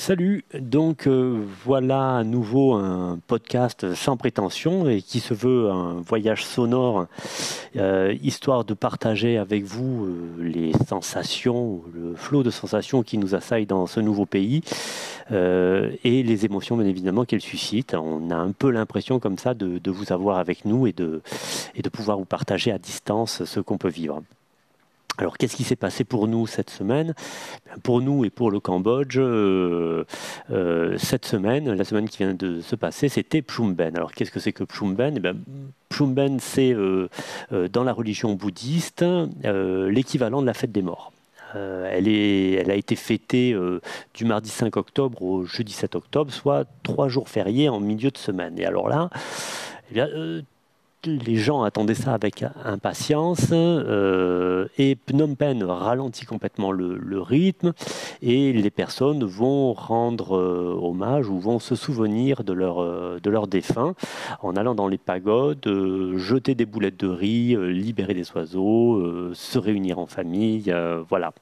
Salut, donc euh, voilà à nouveau un podcast sans prétention et qui se veut un voyage sonore, euh, histoire de partager avec vous euh, les sensations, le flot de sensations qui nous assaillent dans ce nouveau pays et les émotions bien évidemment qu'elles suscitent. On a un peu l'impression comme ça de, de, vous avoir avec nous et de, et de pouvoir vous partager à distance ce qu'on peut vivre. Alors, qu'est-ce qui s'est passé pour nous cette semaine? Pour nous et pour le Cambodge, euh, euh, cette semaine, la semaine qui vient de se passer, c'était Pshumben. Alors, qu'est-ce que c'est que Pshumben eh bien, Pshumben, c'est euh, dans la religion bouddhiste l'équivalent de la fête des morts. elle, a été fêtée du mardi 5 octobre au jeudi 7 octobre, soit trois jours fériés en milieu de semaine. Et alors là, eh bien, les gens attendaient ça avec impatience euh, et Phnom Penh ralentit complètement le, rythme et les personnes vont rendre euh, hommage ou vont se souvenir de leurs euh, de leurs défunts en allant dans les pagodes, jeter des boulettes de riz, libérer des oiseaux, se réunir en famille, voilà.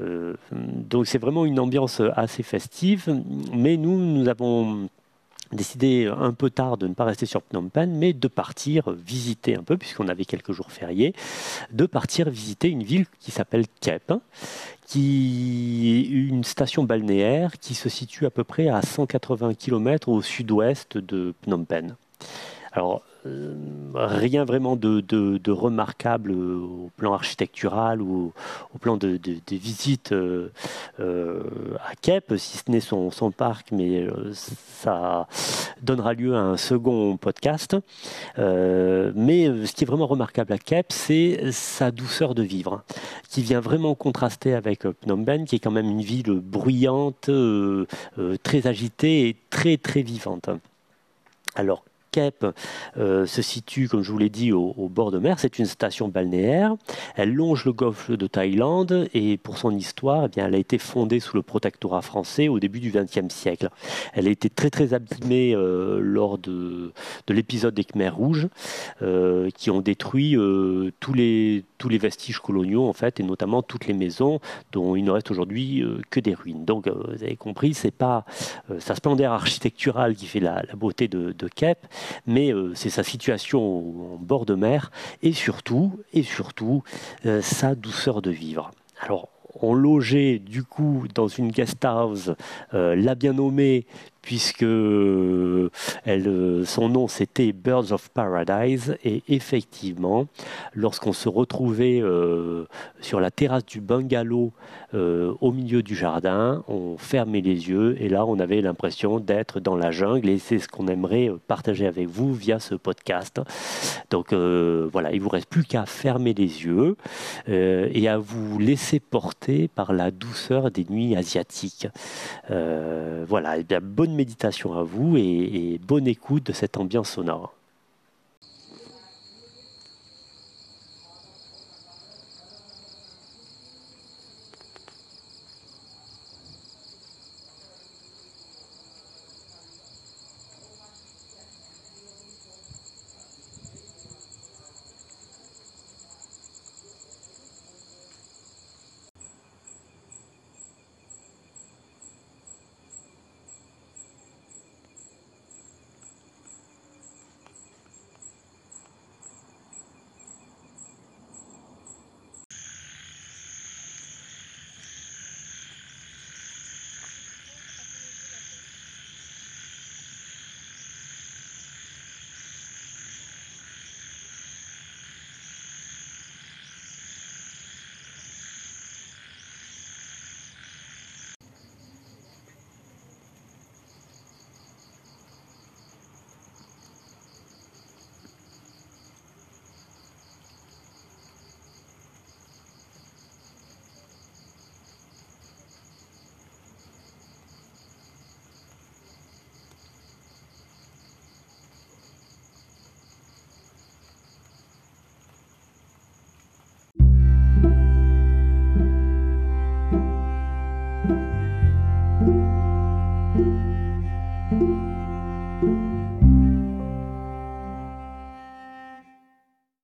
donc c'est vraiment une ambiance assez festive, mais nous, nous avons décidé un peu tard de ne pas rester sur Phnom Penh, mais de partir visiter un peu, puisqu'on avait quelques jours fériés, de partir visiter une ville qui s'appelle Kep, qui est une station balnéaire qui se situe à peu près à 180 km au sud-ouest de Phnom Penh. Alors, rien vraiment de, remarquable au plan architectural ou au, plan de, visites euh, euh, à Kep, si ce n'est son, parc, mais ça donnera lieu à un second podcast. mais ce qui est vraiment remarquable à Kep, c'est sa douceur de vivre, qui vient vraiment contraster avec Phnom Penh, qui est quand même une ville bruyante, très agitée et très très vivante. Alors, Kep euh, se situe, comme je vous l'ai dit, au, bord de mer. C'est une station balnéaire. Elle longe le golfe de Thaïlande et pour son histoire, eh elle a été fondée sous le protectorat français au début du XXe siècle. Elle a été très très abîmée euh, lors de, de l'épisode des Khmers rouges euh, qui ont détruit tous les les vestiges coloniaux en fait et notamment toutes les maisons dont il ne reste aujourd'hui que des ruines. Donc vous avez compris, c'est pas sa splendeur architecturale qui fait la, beauté de, de mais euh, c'est sa situation en bord de mer et surtout, et surtout, euh, sa douceur de vivre. Alors, on logeait du coup dans une guest house, euh, la bien nommée puisque euh, euh, son nom c'était Birds of Paradise. Et effectivement lorsqu'on se retrouvait euh, sur la terrasse du bungalow au milieu du jardin on fermait les yeux. Et là on avait l'impression d'être dans la jungle. Et c'est ce qu'on aimerait partager avec vous via ce podcast. Donc voilà il vous reste plus qu'à fermer les yeux et à vous laisser porter par la douceur des nuits asiatiques. Voilà et bien bonne méditation à vous et, bonne écoute de cette ambiance sonore.